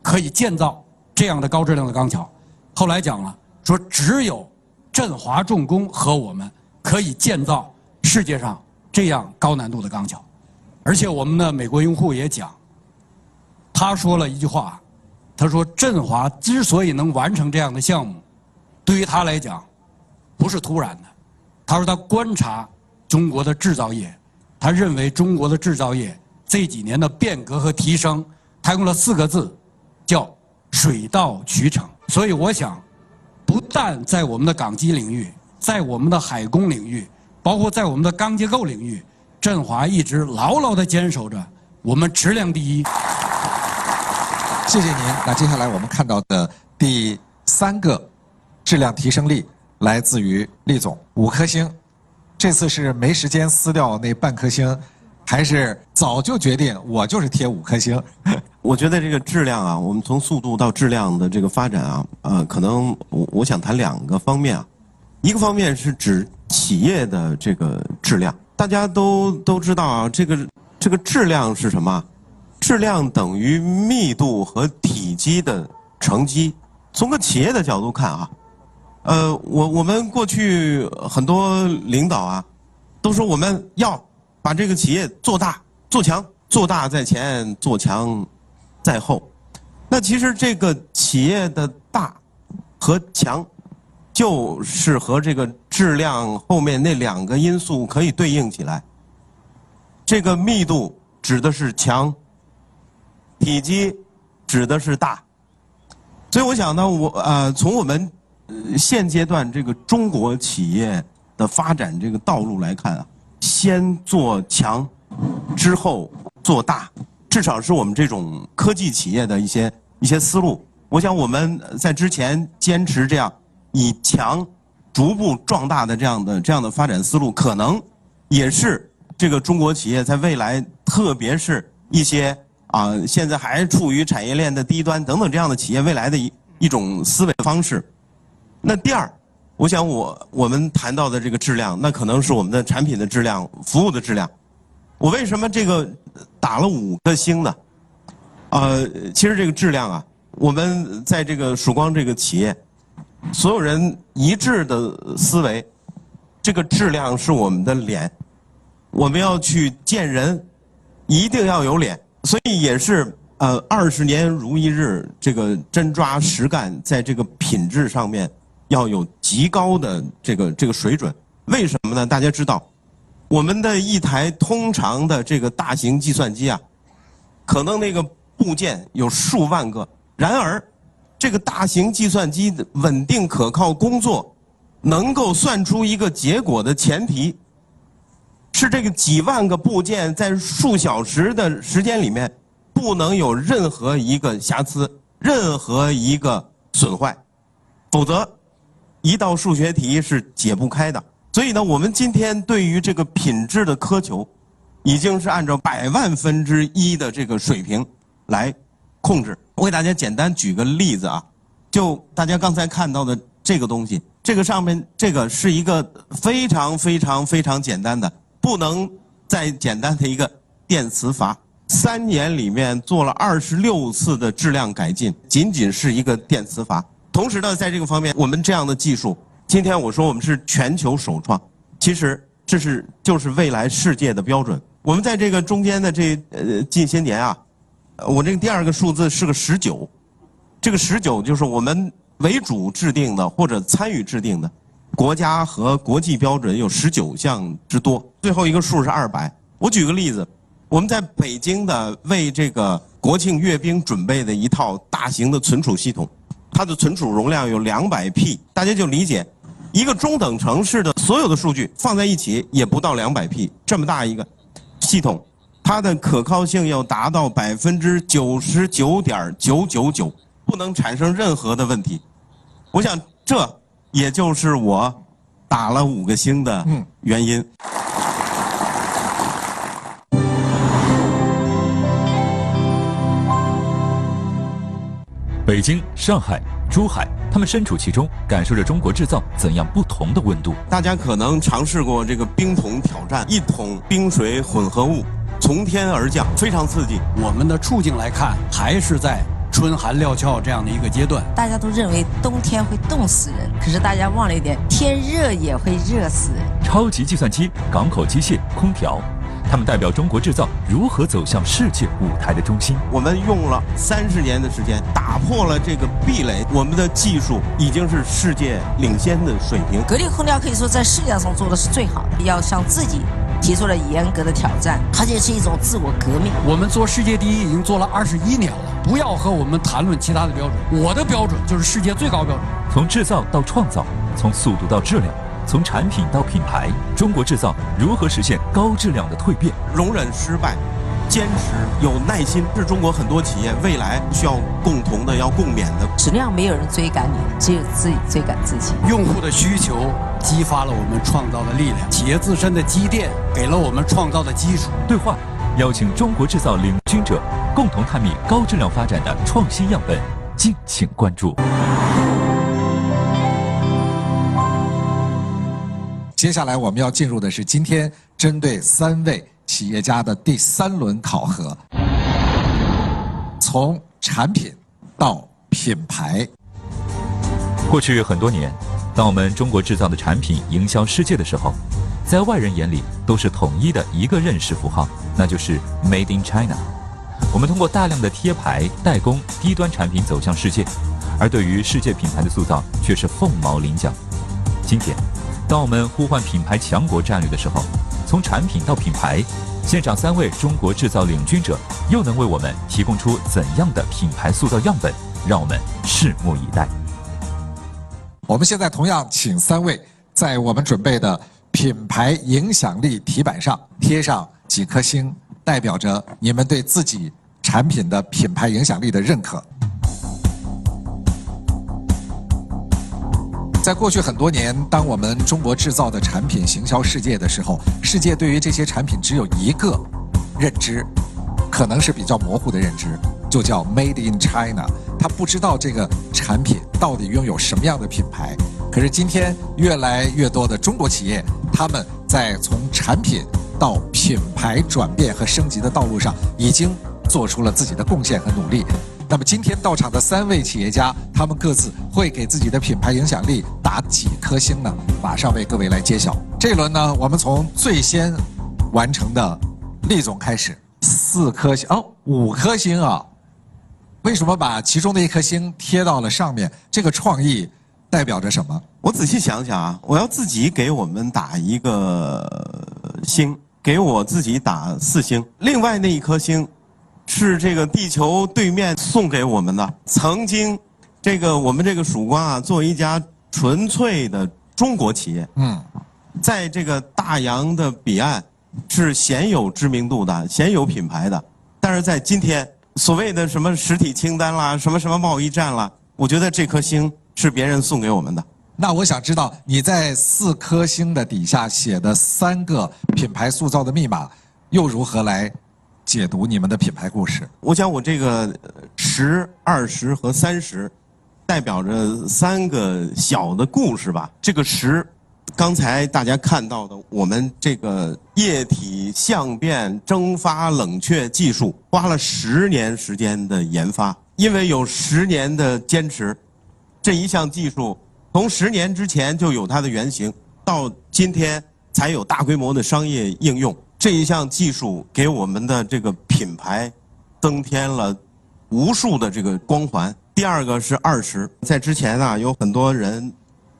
S6: 可以建造这样的高质量的钢桥，后来讲了说只有振华重工和我们可以建造世界上这样高难度的钢桥。而且我们的美国用户也讲，他说了一句话，他说振华之所以能完成这样的项目，对于他来讲，不是突然的。他说他观察中国的制造业，他认为中国的制造业这几年的变革和提升，他用了四个字，叫水到渠成。所以我想，不但在我们的港机领域，在我们的海工领域，包括在我们的钢结构领域。振华一直牢牢地坚守着我们质量第一。
S3: 谢谢您。那接下来我们看到的第三个质量提升力来自于厉总，五颗星。这次是没时间撕掉那半颗星，还是早就决定我就是贴五颗星？
S5: 我觉得这个质量啊，我们从速度到质量的这个发展啊，呃，可能我我想谈两个方面啊。一个方面是指企业的这个质量。大家都都知道啊，这个这个质量是什么？质量等于密度和体积的乘积。从个企业的角度看啊，呃，我我们过去很多领导啊，都说我们要把这个企业做大、做强，做大在前，做强在后。那其实这个企业的大和强，就是和这个质量后面那两个因素可以对应起来。这个密度指的是强，体积指的是大。所以我想呢，我呃，从我们现阶段这个中国企业的发展这个道路来看啊，先做强，之后做大，至少是我们这种科技企业的一些一些思路。我想我们在之前坚持这样以强逐步壮大的这样的这样的发展思路，可能也是这个中国企业在未来，特别是一些。啊，现在还处于产业链的低端等等这样的企业未来的一一种思维方式。那第二，我想我我们谈到的这个质量，那可能是我们的产品的质量、服务的质量。我为什么这个打了五颗星呢？呃，其实这个质量啊，我们在这个曙光这个企业，所有人一致的思维，这个质量是我们的脸，我们要去见人，一定要有脸。所以也是呃，二十年如一日，这个真抓实干，在这个品质上面要有极高的这个这个水准。为什么呢？大家知道，我们的一台通常的这个大型计算机啊，可能那个部件有数万个。然而，这个大型计算机的稳定可靠工作，能够算出一个结果的前提。是这个几万个部件在数小时的时间里面，不能有任何一个瑕疵，任何一个损坏，否则一道数学题是解不开的。所以呢，我们今天对于这个品质的苛求，已经是按照百万分之一的这个水平来控制。我给大家简单举个例子啊，就大家刚才看到的这个东西，这个上面这个是一个非常非常非常简单的。不能再简单的一个电磁阀，三年里面做了二十六次的质量改进，仅仅是一个电磁阀。同时呢，在这个方面，我们这样的技术，今天我说我们是全球首创，其实这是就是未来世界的标准。我们在这个中间的这呃近些年啊，我这个第二个数字是个十九，这个十九就是我们为主制定的或者参与制定的。国家和国际标准有十九项之多，最后一个数是二百。我举个例子，我们在北京的为这个国庆阅兵准备的一套大型的存储系统，它的存储容量有两百 P，大家就理解，一个中等城市的所有的数据放在一起也不到两百 P，这么大一个系统，它的可靠性要达到百分之九十九点九九九，不能产生任何的问题。我想这。也就是我打了五个星的原因。
S4: 北京、上海、珠海，他们身处其中，感受着中国制造怎样不同的温度。
S5: 大家可能尝试过这个冰桶挑战，一桶冰水混合物从天而降，非常刺激。
S6: 我们的处境来看，还是在。春寒料峭这样的一个阶段，
S1: 大家都认为冬天会冻死人，可是大家忘了一点，天热也会热死人。
S4: 超级计算机、港口机械、空调，它们代表中国制造如何走向世界舞台的中心。
S5: 我们用了三十年的时间，打破了这个壁垒，我们的技术已经是世界领先的水平。
S1: 格力空调可以说在世界上做的是最好的，要向自己。提出了严格的挑战，它就是一种自我革命。
S6: 我们做世界第一已经做了二十一年了，不要和我们谈论其他的标准。我的标准就是世界最高标准。
S4: 从制造到创造，从速度到质量，从产品到品牌，中国制造如何实现高质量的蜕变？
S5: 容忍失败。坚持有耐心，是中国很多企业未来需要共同的、要共勉的。
S1: 质量没有人追赶你，只有自己追赶自己。
S6: 用户的需求激发了我们创造的力量，企业自身的积淀给了我们创造的基础。
S4: 对话，邀请中国制造领军者共同探秘高质量发展的创新样本，敬请关注。
S3: 接下来我们要进入的是今天针对三位。企业家的第三轮考核，从产品到品牌。
S4: 过去很多年，当我们中国制造的产品营销世界的时候，在外人眼里都是统一的一个认识符号，那就是 Made in China。我们通过大量的贴牌、代工、低端产品走向世界，而对于世界品牌的塑造却是凤毛麟角。今天，当我们呼唤品牌强国战略的时候，从产品到品牌，现场三位中国制造领军者又能为我们提供出怎样的品牌塑造样本？让我们拭目以待。
S3: 我们现在同样请三位在我们准备的品牌影响力题板上贴上几颗星，代表着你们对自己产品的品牌影响力的认可。在过去很多年，当我们中国制造的产品行销世界的时候，世界对于这些产品只有一个认知，可能是比较模糊的认知，就叫 Made in China。他不知道这个产品到底拥有什么样的品牌。可是今天，越来越多的中国企业，他们在从产品到品牌转变和升级的道路上，已经做出了自己的贡献和努力。那么今天到场的三位企业家，他们各自会给自己的品牌影响力打几颗星呢？马上为各位来揭晓。这一轮呢，我们从最先完成的厉总开始，四颗星哦，五颗星啊。为什么把其中的一颗星贴到了上面？这个创意代表着什么？
S5: 我仔细想想啊，我要自己给我们打一个星，给我自己打四星。另外那一颗星。是这个地球对面送给我们的。曾经，这个我们这个曙光啊，作为一家纯粹的中国企业，嗯，在这个大洋的彼岸，是鲜有知名度的、鲜有品牌的。但是在今天，所谓的什么实体清单啦、什么什么贸易战啦，我觉得这颗星是别人送给我们的。
S3: 那我想知道，你在四颗星的底下写的三个品牌塑造的密码，又如何来？解读你们的品牌故事。
S5: 我想，我这个十、二十和三十，代表着三个小的故事吧。这个十，刚才大家看到的，我们这个液体相变蒸发冷却技术，花了十年时间的研发。因为有十年的坚持，这一项技术从十年之前就有它的原型，到今天才有大规模的商业应用。这一项技术给我们的这个品牌增添了无数的这个光环。第二个是二十，在之前啊，有很多人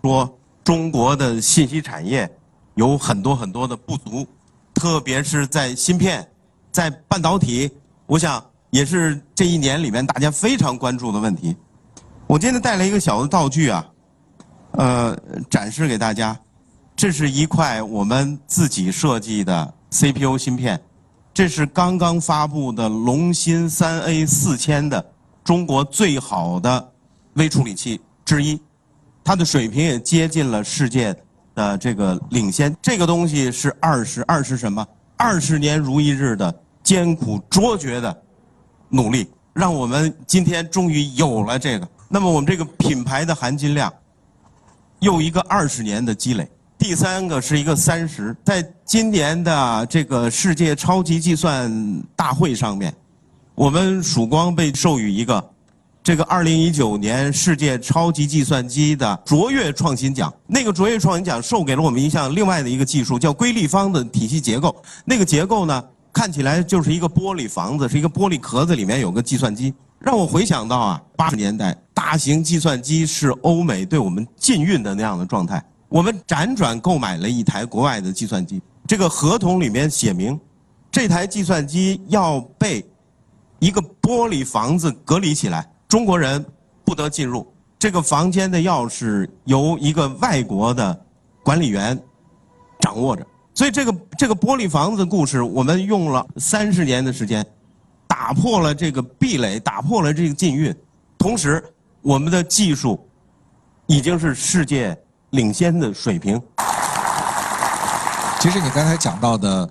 S5: 说中国的信息产业有很多很多的不足，特别是在芯片、在半导体，我想也是这一年里面大家非常关注的问题。我今天带来一个小的道具啊，呃，展示给大家，这是一块我们自己设计的。CPU 芯片，这是刚刚发布的龙芯三 A 四千的中国最好的微处理器之一，它的水平也接近了世界的这个领先。这个东西是二十二十什么？二十年如一日的艰苦卓绝的努力，让我们今天终于有了这个。那么我们这个品牌的含金量，又一个二十年的积累。第三个是一个三十，在今年的这个世界超级计算大会上面，我们曙光被授予一个这个二零一九年世界超级计算机的卓越创新奖。那个卓越创新奖授给了我们一项另外的一个技术，叫硅立方的体系结构。那个结构呢，看起来就是一个玻璃房子，是一个玻璃壳子，里面有个计算机，让我回想到啊，八十年代大型计算机是欧美对我们禁运的那样的状态。我们辗转购买了一台国外的计算机，这个合同里面写明，这台计算机要被一个玻璃房子隔离起来，中国人不得进入。这个房间的钥匙由一个外国的管理员掌握着。所以这个这个玻璃房子的故事，我们用了三十年的时间，打破了这个壁垒，打破了这个禁运，同时我们的技术已经是世界。领先的水平。
S3: 其实你刚才讲到的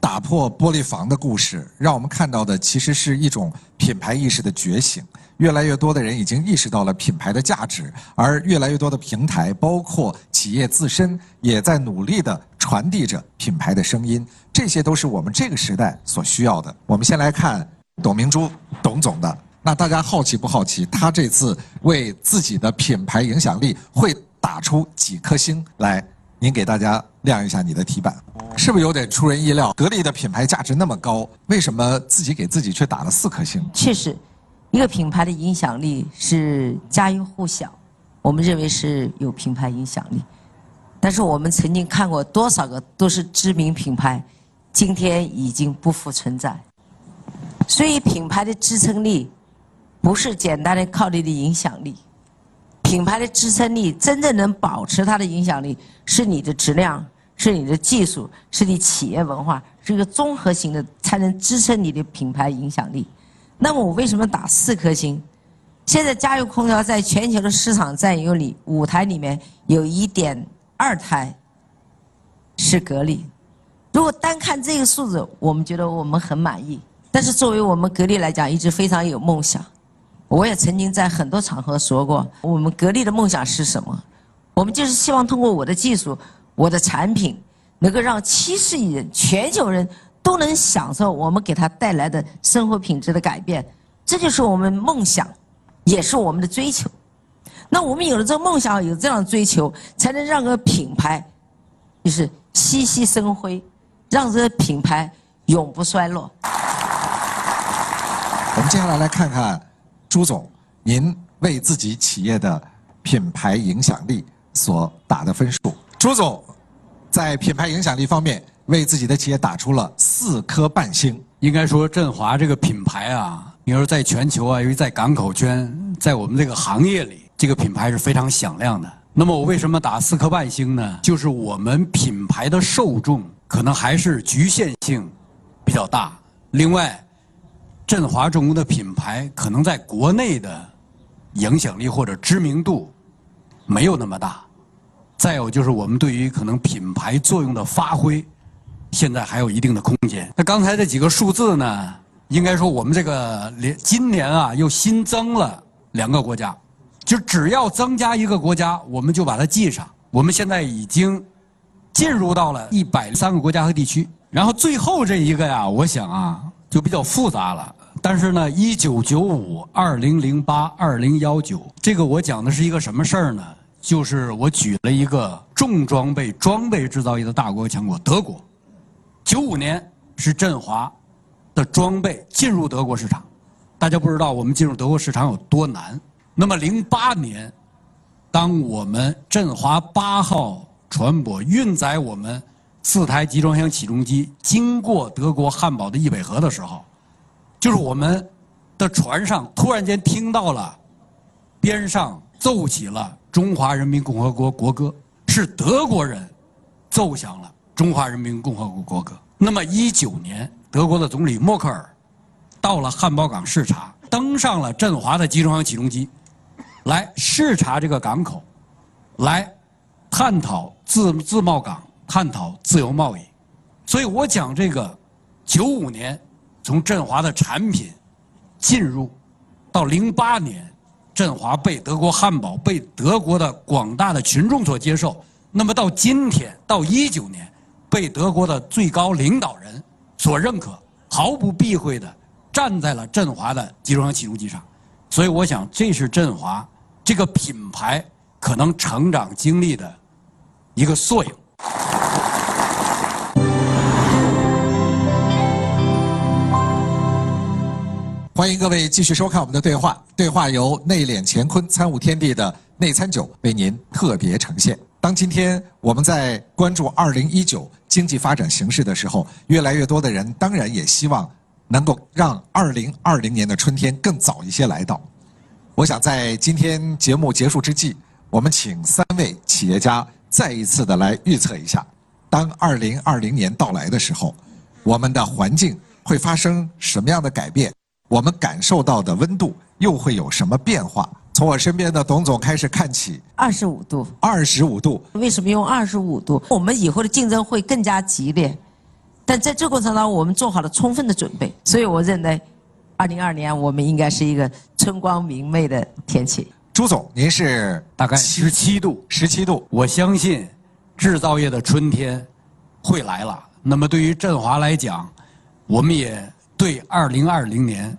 S3: 打破玻璃房的故事，让我们看到的其实是一种品牌意识的觉醒。越来越多的人已经意识到了品牌的价值，而越来越多的平台，包括企业自身，也在努力的传递着品牌的声音。这些都是我们这个时代所需要的。我们先来看董明珠董总的。那大家好奇不好奇？他这次为自己的品牌影响力会？打出几颗星来，您给大家亮一下你的题板。是不是有点出人意料？格力的品牌价值那么高，为什么自己给自己却打了四颗星？
S1: 确实，一个品牌的影响力是家喻户晓，我们认为是有品牌影响力。但是我们曾经看过多少个都是知名品牌，今天已经不复存在。所以品牌的支撑力不是简单的靠你的影响力，品牌的支撑力真正能保持它的影响力，是你的质量。是你的技术，是你企业文化，是一个综合型的，才能支撑你的品牌影响力。那么我为什么打四颗星？现在家用空调在全球的市场占有里，五台里面有一点二台是格力。如果单看这个数字，我们觉得我们很满意。但是作为我们格力来讲，一直非常有梦想。我也曾经在很多场合说过，我们格力的梦想是什么？我们就是希望通过我的技术。我的产品能够让七十亿人、全球人都能享受我们给他带来的生活品质的改变，这就是我们梦想，也是我们的追求。那我们有了这个梦想，有这样的追求，才能让个品牌就是熠熠生辉，让这个品牌永不衰落。
S3: 我们接下来来看看朱总，您为自己企业的品牌影响力所打的分数。朱总。在品牌影响力方面，为自己的企业打出了四颗半星。
S6: 应该说，振华这个品牌啊，你说在全球啊，因为在港口圈，在我们这个行业里，这个品牌是非常响亮的。那么我为什么打四颗半星呢？就是我们品牌的受众可能还是局限性比较大。另外，振华重工的品牌可能在国内的影响力或者知名度没有那么大。再有就是我们对于可能品牌作用的发挥，现在还有一定的空间。那刚才这几个数字呢，应该说我们这个连今年啊又新增了两个国家，就只要增加一个国家，我们就把它记上。我们现在已经进入到了一百三个国家和地区。然后最后这一个呀，我想啊就比较复杂了。但是呢，一九九五、二零零八、二零幺九，这个我讲的是一个什么事儿呢？就是我举了一个重装备装备制造业的大国强国德国，九五年是振华的装备进入德国市场，大家不知道我们进入德国市场有多难。那么零八年，当我们振华八号船舶运载我们四台集装箱起重机经过德国汉堡的易北河的时候，就是我们的船上突然间听到了边上奏起了。中华人民共和国国歌是德国人奏响了中华人民共和国国歌。那么，一九年，德国的总理默克尔到了汉堡港视察，登上了振华的集装箱起重机，来视察这个港口，来探讨自自贸港，探讨自由贸易。所以我讲这个，九五年从振华的产品进入，到零八年。振华被德国汉堡、被德国的广大的群众所接受，那么到今天，到一九年，被德国的最高领导人所认可，毫不避讳的站在了振华的集装箱起重机上，所以我想，这是振华这个品牌可能成长经历的一个缩影。
S3: 欢迎各位继续收看我们的对话。对话由内敛乾坤参悟天地的内参酒为您特别呈现。当今天我们在关注二零一九经济发展形势的时候，越来越多的人当然也希望能够让二零二零年的春天更早一些来到。我想在今天节目结束之际，我们请三位企业家再一次的来预测一下，当二零二零年到来的时候，我们的环境会发生什么样的改变？我们感受到的温度又会有什么变化？从我身边的董总开始看起，
S1: 二十五度，
S3: 二十五度。
S1: 为什么用二十五度？我们以后的竞争会更加激烈，但在这过程当中，我们做好了充分的准备。所以我认为，二零二年我们应该是一个春光明媚的天气。
S3: 朱总，您是
S6: 大概十七度，
S3: 十七度。
S6: 我相信，制造业的春天会来了。那么对于振华来讲，我们也对二零二零年。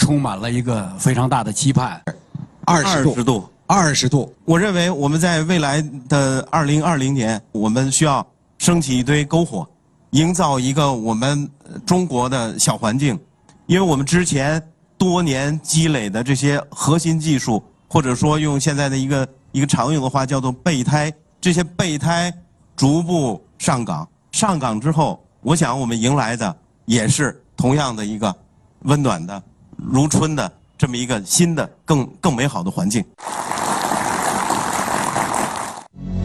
S6: 充满了一个非常大的期盼，
S3: 二十度，二十度。
S5: 我认为我们在未来的二零二零年，我们需要升起一堆篝火，营造一个我们中国的小环境，因为我们之前多年积累的这些核心技术，或者说用现在的一个一个常用的话叫做备胎，这些备胎逐步上岗，上岗之后，我想我们迎来的也是同样的一个温暖的、如春的这么一个新的、更更美好的环境。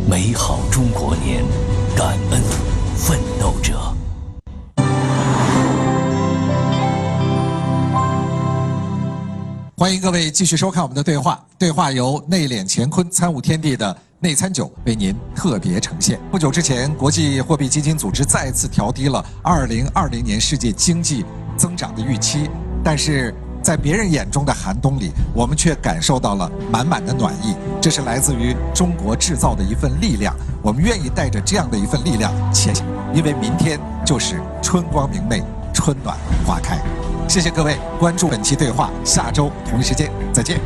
S10: 美好中国年，感恩奋斗者。
S3: 欢迎各位继续收看我们的对话。对话由内敛乾坤参悟天地的内参酒为您特别呈现。不久之前，国际货币基金组织再次调低了2020年世界经济增长的预期，但是在别人眼中的寒冬里，我们却感受到了满满的暖意。这是来自于中国制造的一份力量。我们愿意带着这样的一份力量前行，因为明天就是春光明媚、春暖花开。谢谢各位关注本期对话，下周同一时间再见。